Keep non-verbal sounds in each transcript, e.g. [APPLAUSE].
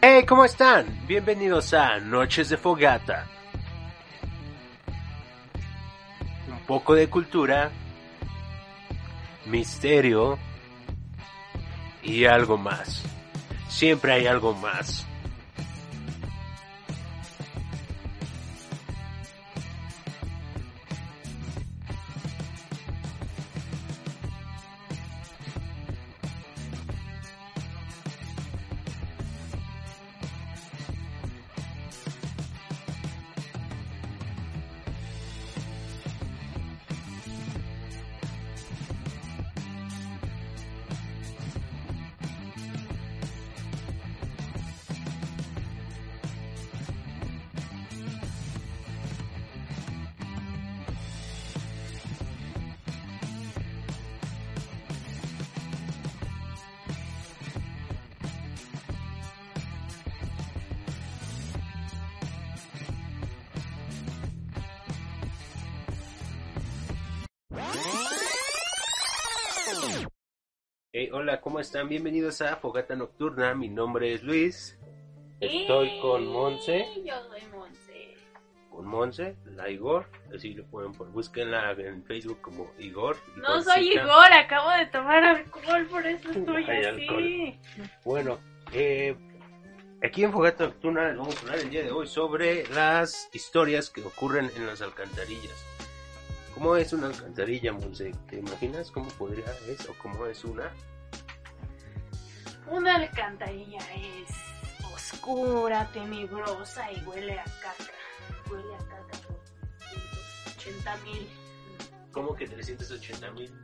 Hey, ¿cómo están? Bienvenidos a Noches de Fogata. Un poco de cultura, misterio y algo más. Siempre hay algo más. Hey, hola, ¿cómo están? Bienvenidos a Fogata Nocturna. Mi nombre es Luis. Estoy con Monse. Yo soy Monse. Con Monse, la Igor. Así lo pueden por búsquenla en Facebook como Igor. No soy. Igor, acabo de tomar alcohol, por eso estoy así. Bueno, eh, aquí en Fogata Nocturna les vamos a hablar el día de hoy sobre las historias que ocurren en las alcantarillas. ¿Cómo es una alcantarilla, Monse? ¿Te imaginas cómo podría es o cómo es una? Una alcantarilla es oscura, tenebrosa y huele a caca. Huele a caca por 180 mil. ¿Cómo que 380 mil?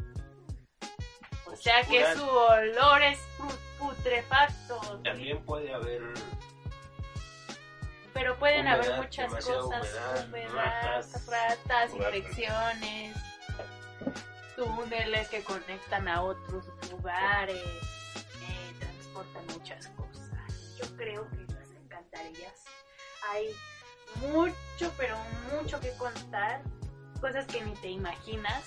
O sea que su olor es pu- putrefacto. También puede haber Pero pueden haber muchas cosas, humedad, humedad, ratas, infecciones, túneles que conectan a otros lugares, eh, transportan muchas cosas. Yo creo que las alcantarillas hay mucho, pero mucho que contar, cosas que ni te imaginas.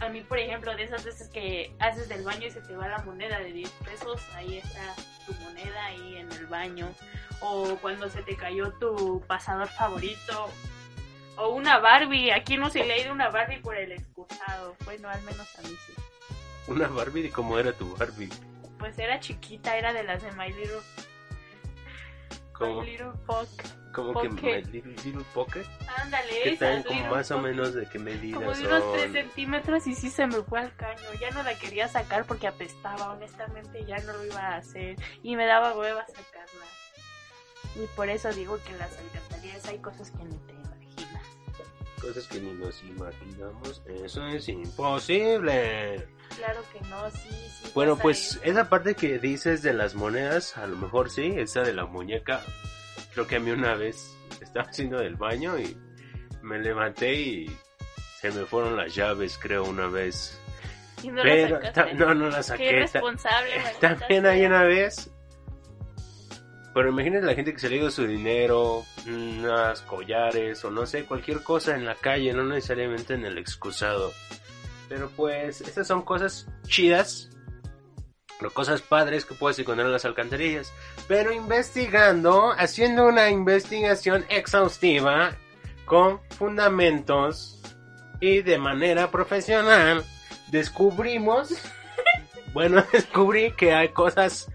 A mí, por ejemplo, de esas veces que haces del baño y se te va la moneda de 10 pesos, ahí está tu moneda ahí en el baño o cuando se te cayó tu pasador favorito, o una Barbie. Aquí no se le ha ido una Barbie por el excusado. Bueno, al menos a mí sí. una Barbie. ¿Cómo era tu Barbie? Pues era chiquita, era de las de My Little, ¿Cómo, My Little cómo que. My Little, Little Pocket? Ándale, Que traen como más o menos de qué medidas Como de unos son. 3 centímetros y sí se me fue al caño. Ya no la quería sacar porque apestaba, honestamente ya no lo iba a hacer. Y me daba hueva sacarla. Y por eso digo que en las alcantarillas hay cosas que ni te. Cosas que ni nos imaginamos. Eso es imposible. Claro que no, sí, sí. Bueno, pues eso. esa parte que dices de las monedas, a lo mejor sí, esa de la muñeca. Creo que a mí una vez estaba haciendo del baño y me levanté y se me fueron las llaves, creo, una vez. Y no la Pero sacaste. ta- no, no la Qué saqué. irresponsable, También hay una vez. Pero imagínate la gente que se le su dinero, unas collares o no sé, cualquier cosa en la calle, no necesariamente en el excusado. Pero pues, estas son cosas chidas, o cosas padres que puedes encontrar en las alcantarillas. Pero investigando, haciendo una investigación exhaustiva, con fundamentos y de manera profesional, descubrimos, [LAUGHS] bueno, descubrí que hay cosas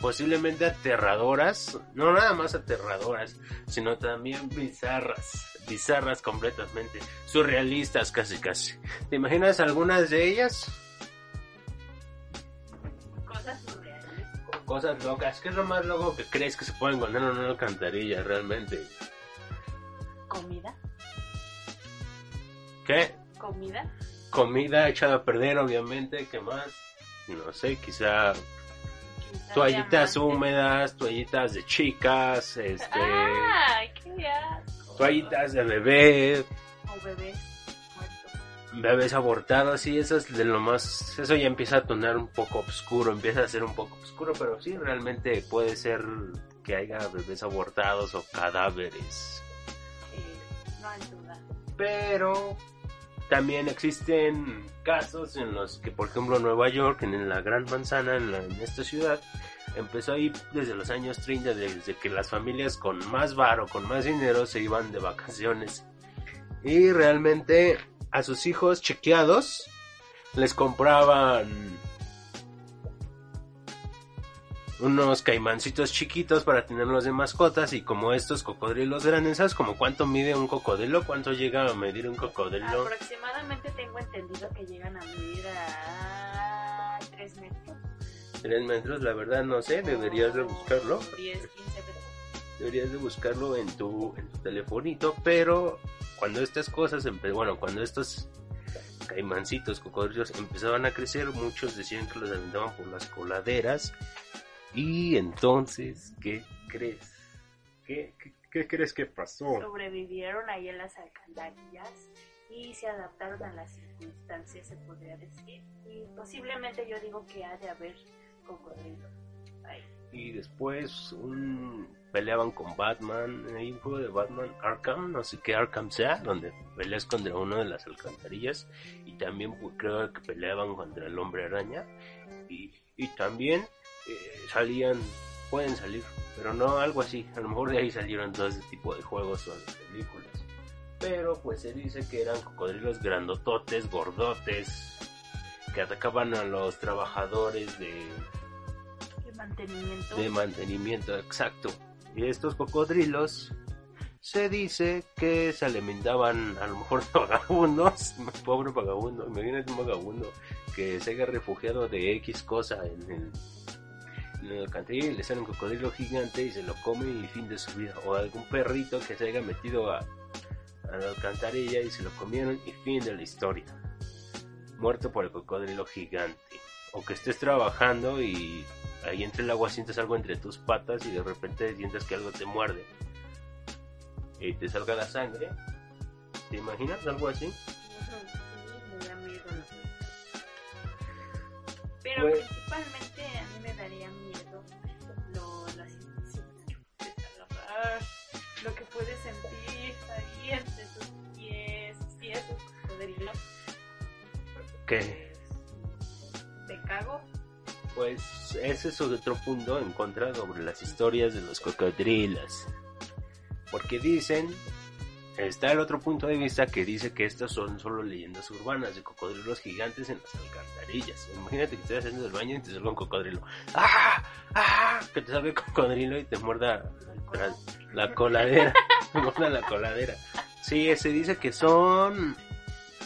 posiblemente aterradoras, no nada más aterradoras, sino también bizarras, bizarras completamente, surrealistas casi casi. ¿Te imaginas algunas de ellas? Cosas locas, ¿qué es lo más loco que crees que se puede encontrar en una alcantarilla realmente? ¿Comida? ¿Qué? ¿Comida? Comida echada a perder, obviamente, ¿qué más? No sé, quizá toallitas húmedas, toallitas de chicas, este, ¡Ay, qué asco! toallitas de bebé, O bebés muertos. bebés abortados, sí, eso es de lo más, eso ya empieza a tornar un poco oscuro, empieza a ser un poco oscuro, pero sí, realmente puede ser que haya bebés abortados o cadáveres. Sí, no hay duda. Pero también existen casos en los que, por ejemplo, Nueva York, en la Gran Manzana, en, la- esta ciudad, empezó ahí desde los años 30, desde que las familias con más varo, con más dinero, se iban de vacaciones. Y realmente a sus hijos chequeados les compraban unos caimancitos chiquitos para tenerlos de mascotas y como estos cocodrilos grandes, ¿sabes como cuánto mide un cocodrilo? ¿Cuánto llega a medir un cocodrilo? Aproximadamente tengo entendido que llegan a medir a 3 metros. 3 metros, la verdad no sé, deberías de buscarlo. 10, 15 metros. Deberías de buscarlo en tu, en tu telefonito, pero cuando estas cosas, bueno, cuando estos caimancitos, cocodrilos empezaban a crecer, muchos decían que los aventaban por las coladeras. Y entonces, ¿qué crees? ¿Qué, qué, qué crees que pasó? Sobrevivieron ahí en las alcantarillas y se adaptaron a las circunstancias, se podría decir. Y posiblemente yo digo que ha de haber cocodrilos ahí. Y después un, peleaban con Batman. Hay un juego de Batman Arkham, no sé qué Arkham sea, donde peleas contra uno de las alcantarillas. Y también pues, creo que peleaban contra el hombre araña. Y, y también eh, salían, pueden salir, pero no algo así. A lo mejor de ahí salieron todo ese tipo de juegos o de películas. Pero pues se dice que eran cocodrilos grandototes, gordotes, que atacaban a los trabajadores de ¿Qué mantenimiento? de mantenimiento exacto. Y estos cocodrilos se dice que se alimentaban a lo mejor de [LAUGHS] vagabundos. Pobre vagabundo, imagínate un vagabundo que se haya refugiado de X cosa en el, en el y le sale un cocodrilo gigante y se lo come y fin de su vida. O algún perrito que se haya metido a, a la alcantarilla y se lo comieron y fin de la historia. Muerto por el cocodrilo gigante. O que estés trabajando y ahí entre el agua sientes algo entre tus patas y de repente sientes que algo te muerde. Y te salga la sangre. ¿Te imaginas algo así? Pero Pues- principalmente lo que puedes sentir ahí entre tus pies, pies de cocodrilo. Que Te cago. pues ese es otro punto en contra sobre las historias de los cocodrilos. Porque dicen, está el otro punto de vista que dice que estas son solo leyendas urbanas de cocodrilos gigantes en las alcantarillas. Imagínate que estés haciendo el baño y te salga un cocodrilo. ¡Ah! ¡Ah! Que te salga el cocodrilo y te muerda la, la coladera. [LAUGHS] [LAUGHS] te muerda la coladera. Sí, se dice que son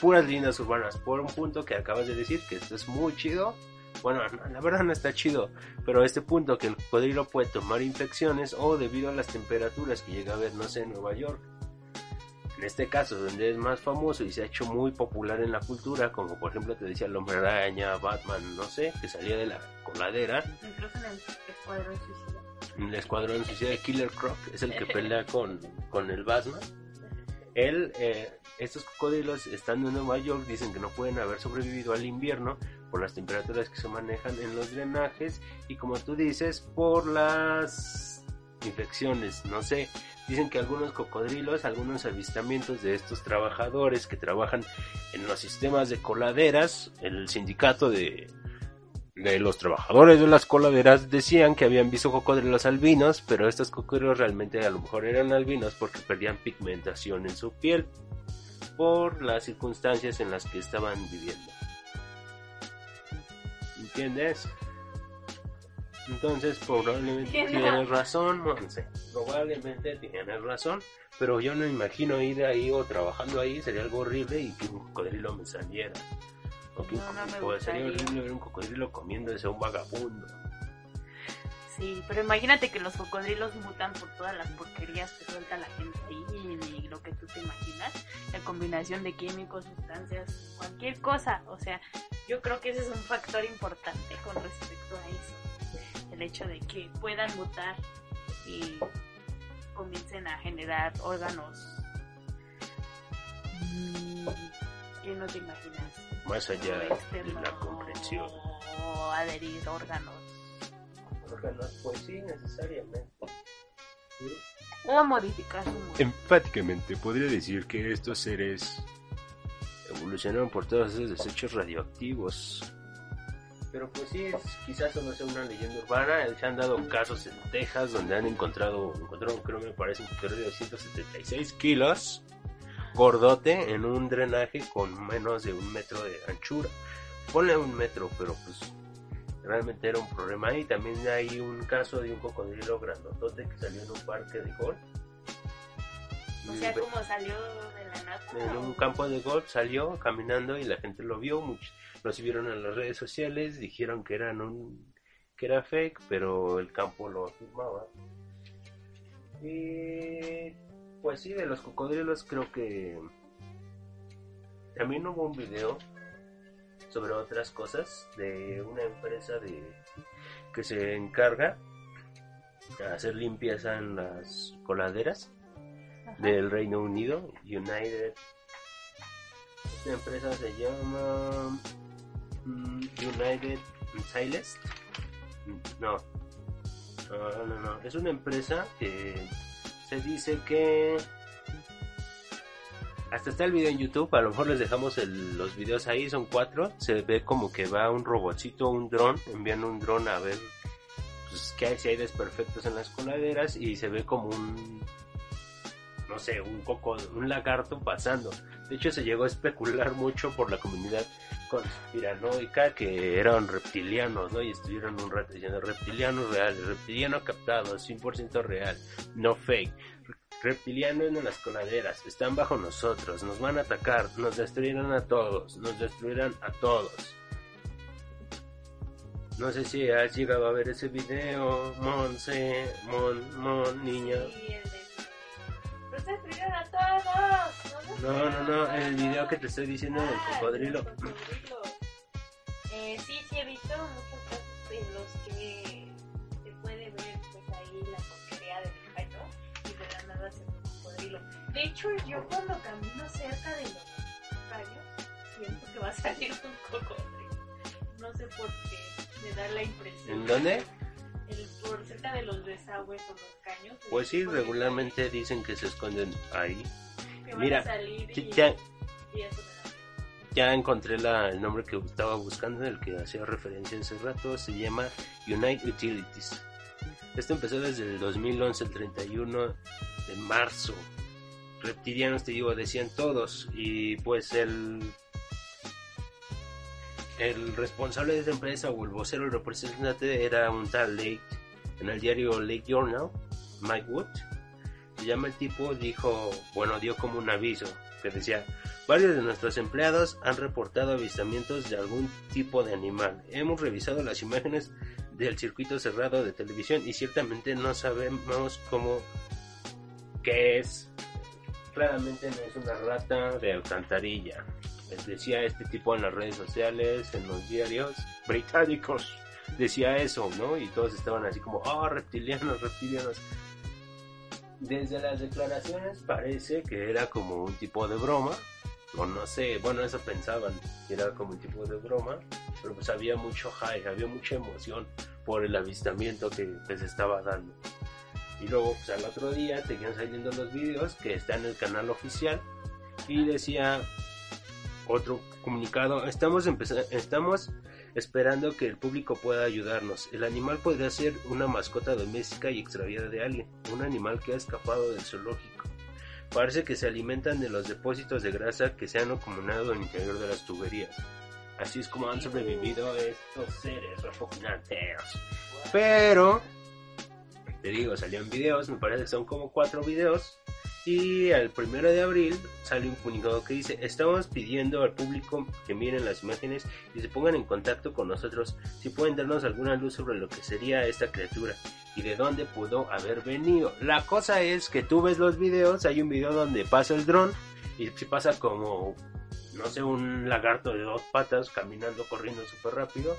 puras leyendas urbanas. Por un punto que acabas de decir, que esto es muy chido. Bueno, no, la verdad no está chido, pero este punto que el cocodrilo puede tomar infecciones o debido a las temperaturas que llega a haber, no sé, en Nueva York. En este caso, donde es más famoso y se ha hecho muy popular en la cultura, como por ejemplo te decía el hombre araña, Batman, no sé, que salía de la coladera. Incluso en el escuadrón suicida. El escuadrón suicida de Killer Croc es el que [LAUGHS] pelea con, con el Batman. Él, eh, estos cocodrilos estando en Nueva York dicen que no pueden haber sobrevivido al invierno por las temperaturas que se manejan en los drenajes y como tú dices por las infecciones, no sé, dicen que algunos cocodrilos, algunos avistamientos de estos trabajadores que trabajan en los sistemas de coladeras, el sindicato de, de los trabajadores de las coladeras decían que habían visto cocodrilos albinos, pero estos cocodrilos realmente a lo mejor eran albinos porque perdían pigmentación en su piel por las circunstancias en las que estaban viviendo. ¿Entiendes? Entonces probablemente tienes razón, Monse. Probablemente tienes razón. Pero yo no imagino ir ahí o trabajando ahí, sería algo horrible y que un cocodrilo me saliera. O que un No, cocodrilo- sería horrible ver un cocodrilo comiéndose a un vagabundo. Sí, pero imagínate que los cocodrilos mutan por todas las porquerías que suelta la gente ahí y lo que tú te imaginas. La combinación de químicos, sustancias, cualquier cosa. O sea, yo creo que ese es un factor importante con respecto a eso. El hecho de que puedan mutar y comiencen a generar órganos mm, que no te imaginas. Más allá de la comprensión. O adherir órganos. Órganos, pues sí, necesariamente. O modificar su. Enfáticamente podría decir que estos seres evolucionaron por todos esos desechos radioactivos Pero pues sí, es, quizás solo sea una leyenda urbana. Se han dado casos en Texas donde han encontrado, encontraron creo me parece un de 176 kilos, gordote, en un drenaje con menos de un metro de anchura. Ponle un metro, pero pues realmente era un problema. Y también hay un caso de un cocodrilo grandotote que salió en un parque de golf. O sea, como salió de la nata. En un campo de golf salió caminando y la gente lo vio. Muchos lo subieron en las redes sociales, dijeron que eran un que era fake, pero el campo lo afirmaba. Y pues sí, de los cocodrilos creo que también hubo un video sobre otras cosas de una empresa de que se encarga de hacer limpieza en las coladeras del Reino Unido, United. Esta empresa se llama mm, United Stylist. No. no, no, no, es una empresa que se dice que hasta está el video en YouTube, a lo mejor les dejamos el- los videos ahí, son cuatro. Se ve como que va un robotcito, un dron, envían un dron a ver pues, qué hay, si hay desperfectos en las coladeras y se ve como un, no sé, un coco, un lagarto pasando. De hecho, se llegó a especular mucho por la comunidad conspiranoica que eran reptilianos, ¿no? Y estuvieron un rato diciendo reptilianos reales, reptiliano captado, 100% real, no fake. Reptilianos en las coladeras, están bajo nosotros, nos van a atacar, nos destruirán a todos, nos destruirán a todos. No sé si has llegado a ver ese video, Monse, Mon, Mon, niña. No, no, no, el video que te estoy diciendo del Ah, cocodrilo. Eh, sí, sí he visto muchos casos en los que se puede ver pues ahí la porquería del caño y de la nada se ve un cocodrilo. De hecho, yo cuando camino cerca de los caños siento que va a salir un cocodrilo. No sé por qué, me da la impresión. ¿En dónde? El, por cerca de los desagües o los caños. Pues sí, regularmente dicen que se esconden ahí. Que van Mira, a salir Sí, y, Ya, y eso encontré la, el nombre que estaba buscando, el que hacía referencia hace rato, se llama Unite Utilities. Esto empezó desde el 2011, el 31 de marzo. Reptilianos, te digo, decían todos. Y pues el, el responsable de esa empresa o el vocero, el representante era un tal Lake, en el diario Lake Journal, Mike Wood. Se llama el tipo, dijo, bueno, dio como un aviso que decía, varios de nuestros empleados han reportado avistamientos de algún tipo de animal. Hemos revisado las imágenes del circuito cerrado de televisión y ciertamente no sabemos cómo qué es. Claramente no es una rata de alcantarilla. Decía este tipo en las redes sociales, en los diarios británicos. Decía eso, ¿no? Y todos estaban así como, oh, reptilianos, reptilianos. Desde las declaraciones parece que era como un tipo de broma, o no sé, bueno, eso pensaban, que era como un tipo de broma, pero pues había mucho hype, había mucha emoción por el avistamiento que, que se estaba dando. Y luego, pues al otro día seguían saliendo los vídeos que está en el canal oficial y decía otro comunicado, estamos empeza- estamos esperando que el público pueda ayudarnos. El animal podría ser una mascota doméstica y extraviada de alguien, un animal que ha escapado del zoológico. Parece que se alimentan de los depósitos de grasa que se han acumulado en el interior de las tuberías. Así es como han sobrevivido estos seres repugnantes. Pero, te digo, salían videos, me parece que son como cuatro videos. Y el primero de abril sale un comunicado que dice, estamos pidiendo al público que miren las imágenes y se pongan en contacto con nosotros si pueden darnos alguna luz sobre lo que sería esta criatura y de dónde pudo haber venido. La cosa es que tú ves los videos, hay un video donde pasa el dron y se pasa como, no sé, un lagarto de dos patas caminando, corriendo súper rápido.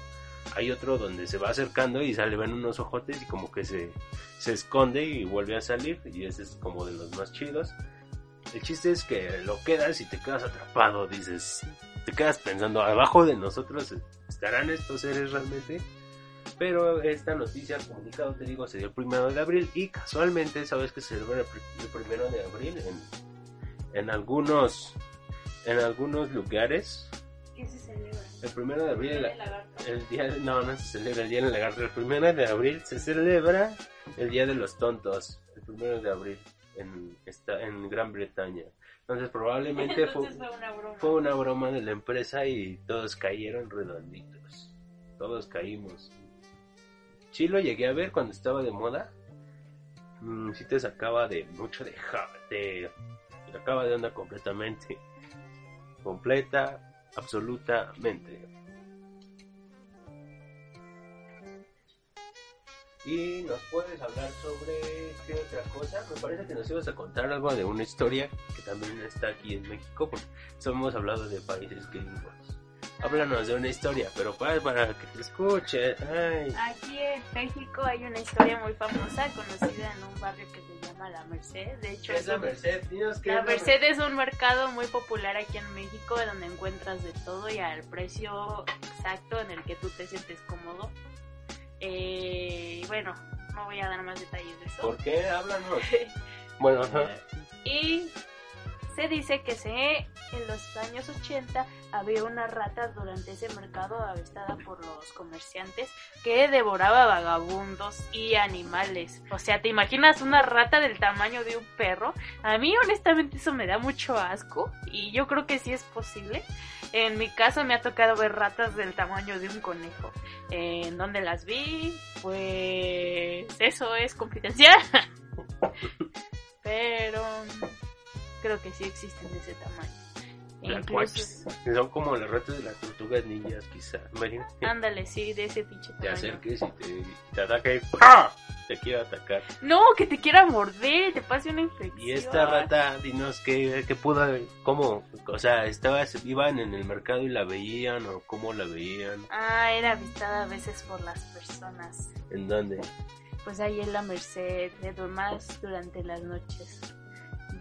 Hay otro donde se va acercando y sale ven unos ojotes y como que se, se esconde y vuelve a salir y ese es como de los más chidos. El chiste es que lo quedas y te quedas atrapado, dices, te quedas pensando, abajo de nosotros estarán estos seres realmente. Pero esta noticia, el comunicado, te digo, se dio el primero de abril y casualmente, sabes que se celebra el pri- el primero de abril en, en algunos en algunos lugares ¿Qué se celebra? El primero de abril, El Día no, no se celebra el día del lagarto. El primero de abril se celebra el día de los tontos. El primero de abril en, esta, en Gran Bretaña. Entonces probablemente fue, Entonces fue una broma. fue una broma de la empresa y todos cayeron redonditos. Todos caímos. Sí lo llegué a ver cuando estaba de moda. Mm, sí te sacaba de mucho de... Te te sacaba de onda completamente. Completa, absolutamente. Y nos puedes hablar sobre qué otra cosa. Me parece que nos ibas a contar algo de una historia que también está aquí en México, porque solo hemos hablado de países gringos. Háblanos de una historia, pero para, para que te escuche. Ay. Aquí en México hay una historia muy famosa conocida en un barrio que se llama La Merced. De hecho, ¿Qué es la Merced? Dinos qué La es Merced es un mercado muy popular aquí en México donde encuentras de todo y al precio exacto en el que tú te sientes cómodo. Eh, bueno, no voy a dar más detalles de eso. ¿Por qué? Háblanos. [LAUGHS] Bueno, ajá. Y se dice que se, en los años 80 había una rata durante ese mercado avistada por los comerciantes que devoraba vagabundos y animales. O sea, ¿te imaginas una rata del tamaño de un perro? A mí honestamente eso me da mucho asco y yo creo que sí es posible. En mi caso me ha tocado ver ratas del tamaño de un conejo. ¿En dónde las vi? Pues eso es confidencial. [LAUGHS] Pero creo que sí existen de ese tamaño. La Incluso. Son como las ratas de las tortugas ninjas, quizá. Imagínate. ándale, sí, de ese pinche Te acerques y te, te ataca y ¡pah! te quiere atacar. No, que te quiera morder, te pase una infección. Y esta rata, dinos qué, qué pudo, cómo, o sea, estabas, iban en el mercado y la veían o cómo la veían, Ah, era avistada a veces por las personas. en dónde. Pues ahí en la Merced, de más durante las noches.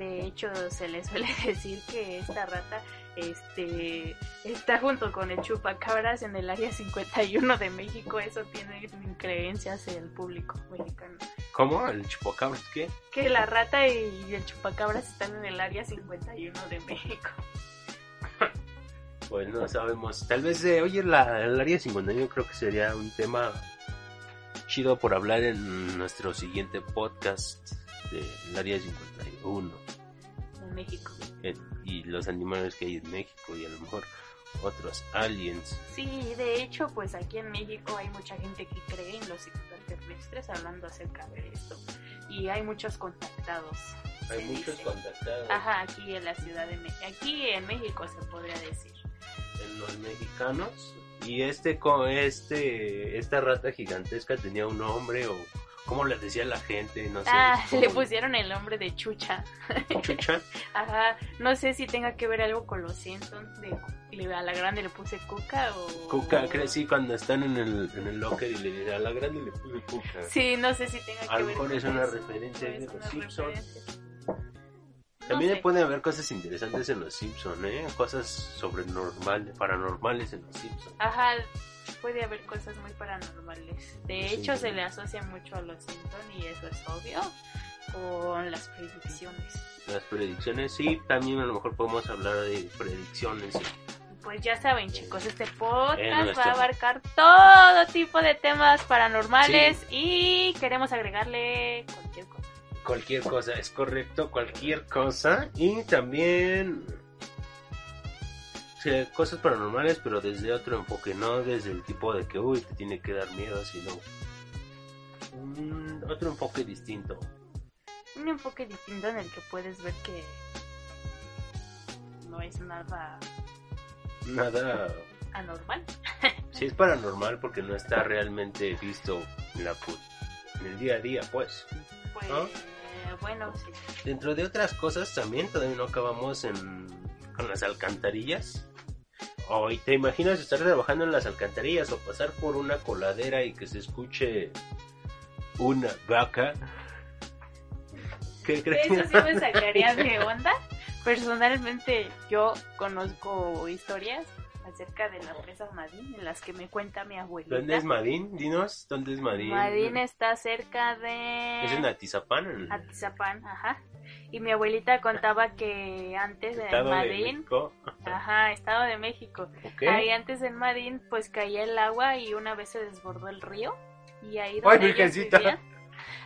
De hecho, se le suele [LAUGHS] decir que esta rata este está junto con el chupacabras en el área 51 de México. Eso tiene creencias el público mexicano. ¿Cómo? ¿El chupacabras qué? Que la rata y el chupacabras están en el área 51 de México. [LAUGHS] Pues no sabemos. Tal vez, eh, oye, la, el área 51 creo que sería un tema chido por hablar en nuestro siguiente podcast del área 51 En México. eh, y los animales que hay en México y a lo mejor otros aliens. Sí, de hecho, pues aquí en México hay mucha gente que cree en los extraterrestres hablando acerca de esto. Y hay muchos contactados. Hay muchos dice. contactados Ajá, aquí en la ciudad de México. Aquí en México se podría decir. en los mexicanos y este co- este esta rata gigantesca tenía un nombre o cómo le decía la gente, no sé. Ah, cómo- [LAUGHS] le pusieron el nombre de Chucha. Chucha. [LAUGHS] Ajá, no sé si tenga que ver algo con los Simpsons. De, le- a la grande le puse Cuca o. Cuca, crecí cuando están en el, en el locker y le a la grande le puse Cuca. Sí, no sé si tenga que A lo ver mejor es una referencia de los Simpsons. referencia. También sé. puede haber cosas interesantes en los Simpsons, ¿eh? Cosas sobrenormales, paranormales en los Simpsons. Ajá, puede haber cosas muy paranormales. De hecho, se le asocia mucho a los Simpsons y eso es obvio con las predicciones. Las predicciones, sí, también a lo mejor podemos hablar de predicciones. Pues ya saben, chicos, este podcast va a abarcar todo tipo de temas paranormales y queremos agregarle cualquier. Cualquier cosa, es correcto, cualquier cosa. Y también sí, cosas paranormales, pero desde otro enfoque, no desde el tipo de que, uy, te tiene que dar miedo, sino un- otro enfoque distinto. Un enfoque distinto en el que puedes ver que no es nada Nada, anormal. [LAUGHS] si es paranormal porque no está realmente visto en, la, en el día a día, pues. Pues ¿No? Bueno, sí. Dentro de otras cosas también, todavía no acabamos en, con las alcantarillas. Hoy te imaginas estar trabajando en las alcantarillas o pasar por una coladera y que se escuche una vaca. ¿Qué crees? Eso sí me sacaría de [LAUGHS] onda. Personalmente yo conozco historias acerca de la presa Madín en las que me cuenta mi abuelita. ¿Dónde es Madín? Dinos, ¿dónde es Madín? Madín está cerca de Es en Atizapán. Atizapán, ajá. Y mi abuelita contaba que antes en Estado de Madín, México. ajá, Estado de México, Ok. ahí antes en Madín pues caía el agua y una vez se desbordó el río y ahí ¡Ay, donde ellos virgencita! vivían,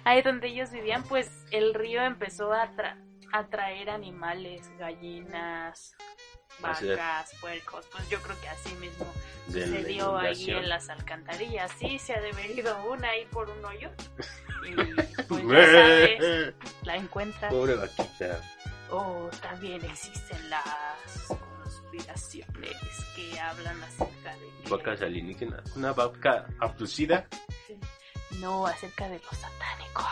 ahí donde ellos vivían pues el río empezó a, tra- a traer animales, gallinas. Vacas, puercos, pues yo creo que así mismo sucedió ahí en las alcantarillas. Sí, se ha devenido una ahí por un hoyo. Y [LAUGHS] pues ya sabes, la encuentras. Pobre vaquita. O también existen las conspiraciones que hablan acerca de Vacas alienígenas. Una vaca abducida. No, acerca de los satánicos.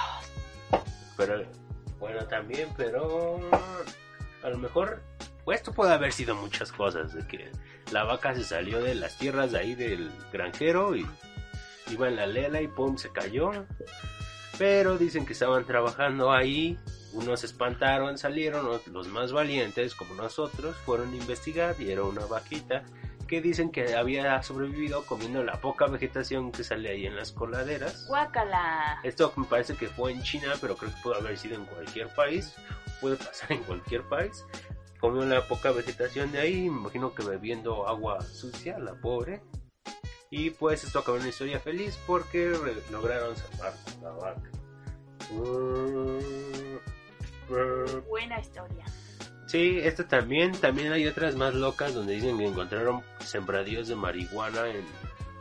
Pero, bueno, también, pero a lo mejor, pues esto puede haber sido muchas cosas, de que la vaca se salió de las tierras de ahí del granjero y iba en la lela y pum, se cayó. Pero dicen que estaban trabajando ahí, unos se espantaron, salieron, los más valientes, como nosotros, fueron a investigar y era una vaquita que dicen que había sobrevivido comiendo la poca vegetación que sale ahí en las coladeras. Guácala. Esto me parece que fue en China, pero creo que puede haber sido en cualquier país. Puede pasar en cualquier país. Comió la poca vegetación de ahí, me imagino que bebiendo agua sucia, la pobre. Y pues esto acabó en una historia feliz porque lograron salvar la vaca. Mm, Buena historia. Sí, esto también, también hay otras más locas donde dicen que encontraron sembradíos de marihuana en,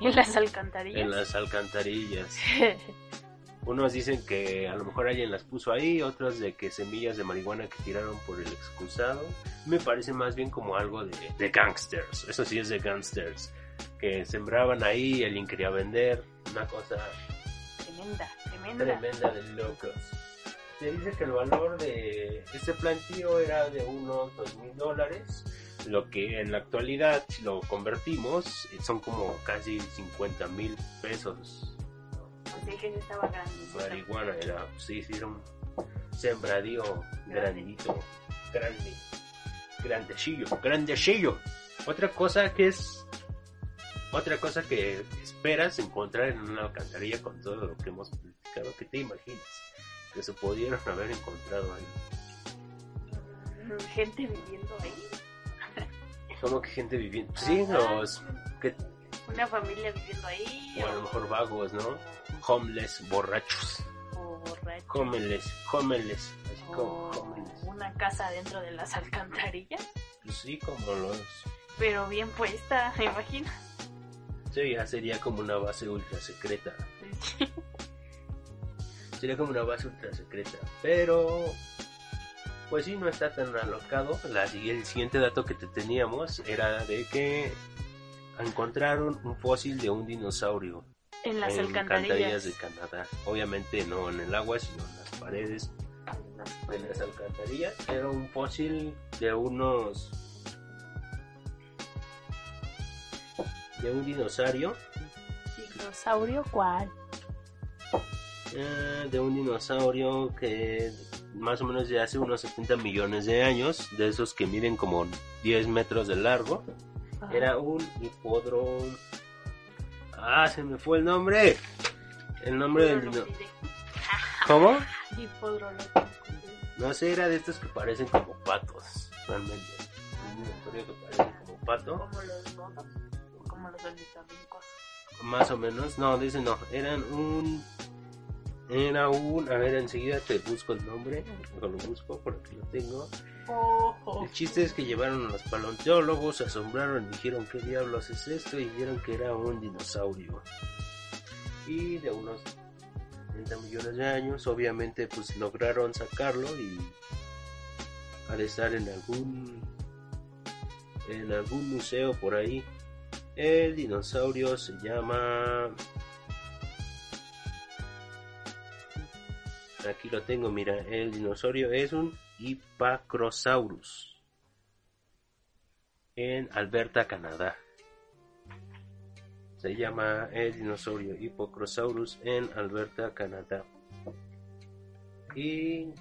En las alcantarillas. en las alcantarillas. [LAUGHS] Unos dicen que a lo mejor alguien las puso ahí, otros de que semillas de marihuana que tiraron por el excusado. Me parece más bien como algo de, de gangsters, eso sí es de gangsters, que sembraban ahí, alguien quería vender, una cosa tremenda, tremenda. tremenda de locos. Se dice que el valor de este plantío era de unos dos mil dólares, lo que en la actualidad, si lo convertimos, son como casi 50 mil pesos Que estaba grande. marihuana era, sí, sí, era un sembradío grandito, grande, grandecillo, grandecillo. Otra cosa que es, otra cosa que esperas encontrar en una alcantarilla con todo lo que hemos platicado, que te imaginas que se pudieron haber encontrado ahí. Mm, Gente viviendo ahí. Como que gente viviendo, sí, los, que, Una familia viviendo ahí. o a lo mejor vagos, ¿no? Homeless, borrachos, o borrachos. homeless, homeless, así como homeless. una casa dentro de las alcantarillas. Pues sí, como los Pero bien puesta, me imagino. Sí, ya sería como una base ultra secreta. [LAUGHS] Sería como una base ultra secreta. Pero, pues sí, no está tan alocado. La, el siguiente dato que te teníamos era de que encontraron un fósil de un dinosaurio En las en alcantarillas. de Canadá. Obviamente no en el agua, sino en las paredes de las alcantarillas. Era un fósil de unos... de un dinosaurio ¿Dinosaurio cuál? Eh, de un dinosaurio que más o menos de hace unos 70 millones de años, de esos que miden como 10 metros de largo. Era un hipódromo. Ah, se me fue el nombre. El nombre del dinosaurio. ¿Cómo? No sé, era de estos que parecen como patos, realmente. Un dinosaurio que parece como pato. Como los monos. Como los ornitorrincos. Más o menos, no, dice no, eran un... Era un... A ver, enseguida te busco el nombre, lo busco porque lo tengo. Ojo. El chiste es que llevaron a los paleontólogos, se asombraron y dijeron qué diablos es esto y vieron que era un dinosaurio. Y de unos 30 millones de años, obviamente pues lograron sacarlo y ha de estar en algún en algún museo por ahí. El dinosaurio se llama Aquí lo tengo, mira, el dinosaurio es un Hipacrosaurus en Alberta, Canadá. Se llama el dinosaurio Hipacrosaurus en Alberta, Canadá. Y,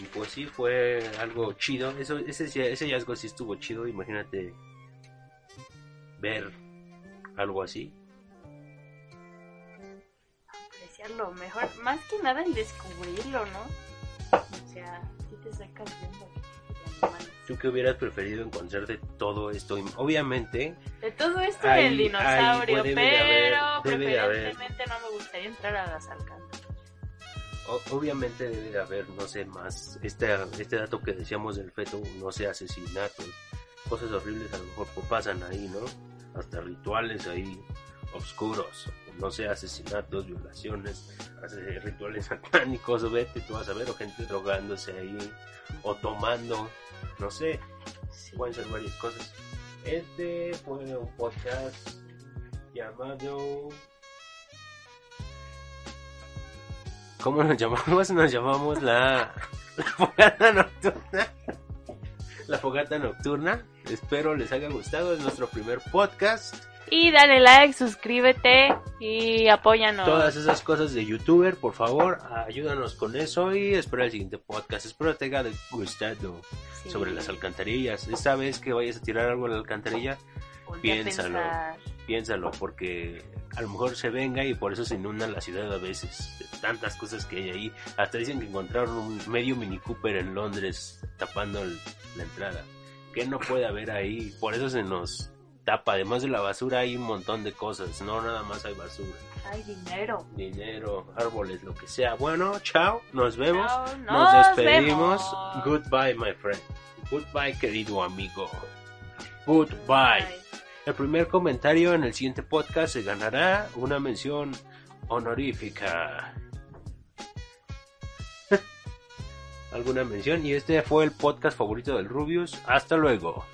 y pues sí fue algo chido. Eso, ese, ese hallazgo sí estuvo chido. Imagínate ver algo así. Apreciarlo mejor. Más que nada el descubrirlo, ¿no? O sea, sí te saca viendo. ¿Tú qué hubieras preferido encontrar de todo esto? Obviamente, De todo esto Ahí- el dinosaurio, haber- pero haber. preferentemente no me gustaría entrar a las alcantarillas. obviamente debe de haber, no sé, más, este, este dato que decíamos del feto, no sé, asesinatos, cosas horribles a lo mejor pasan ahí, ¿no? Hasta rituales ahí oscuros, no sé, asesinatos, violaciones, rituales [LAUGHS] satánicos, vete, tú vas a ver, o gente drogándose ahí, o tomando, no sé, pueden ser varias cosas. Este fue un podcast llamado... ¿Cómo nos llamamos? [LAUGHS] Nos llamamos la, la fogata nocturna. La fogata nocturna. Espero les haya gustado. Es nuestro primer podcast. Y dale like, suscríbete y apóyanos. Todas esas cosas de youtuber, por favor, ayúdanos con eso y espero el siguiente podcast. Espero te haya gustado Sí. sobre las alcantarillas. Esta vez que vayas a tirar algo a la alcantarilla, Ponte piénsalo. piénsalo, porque a lo mejor se venga y por eso se inunda la ciudad a veces. De tantas cosas que hay ahí. Hasta dicen que encontraron un medio Mini Cooper en Londres tapando el- la entrada. Que no puede haber ahí. Por eso se nos tapa. Además de la basura hay un montón de cosas. No nada más hay basura. Hay dinero. Dinero, árboles, lo que sea. Bueno, chao. Nos vemos. Chao, Nos nos despedimos. vemos. Goodbye, my friend. Goodbye, querido amigo. Goodbye. El primer comentario en el siguiente podcast se ganará una mención honorífica. [LAUGHS] Alguna mención y este fue el podcast favorito del Rubius. Hasta luego.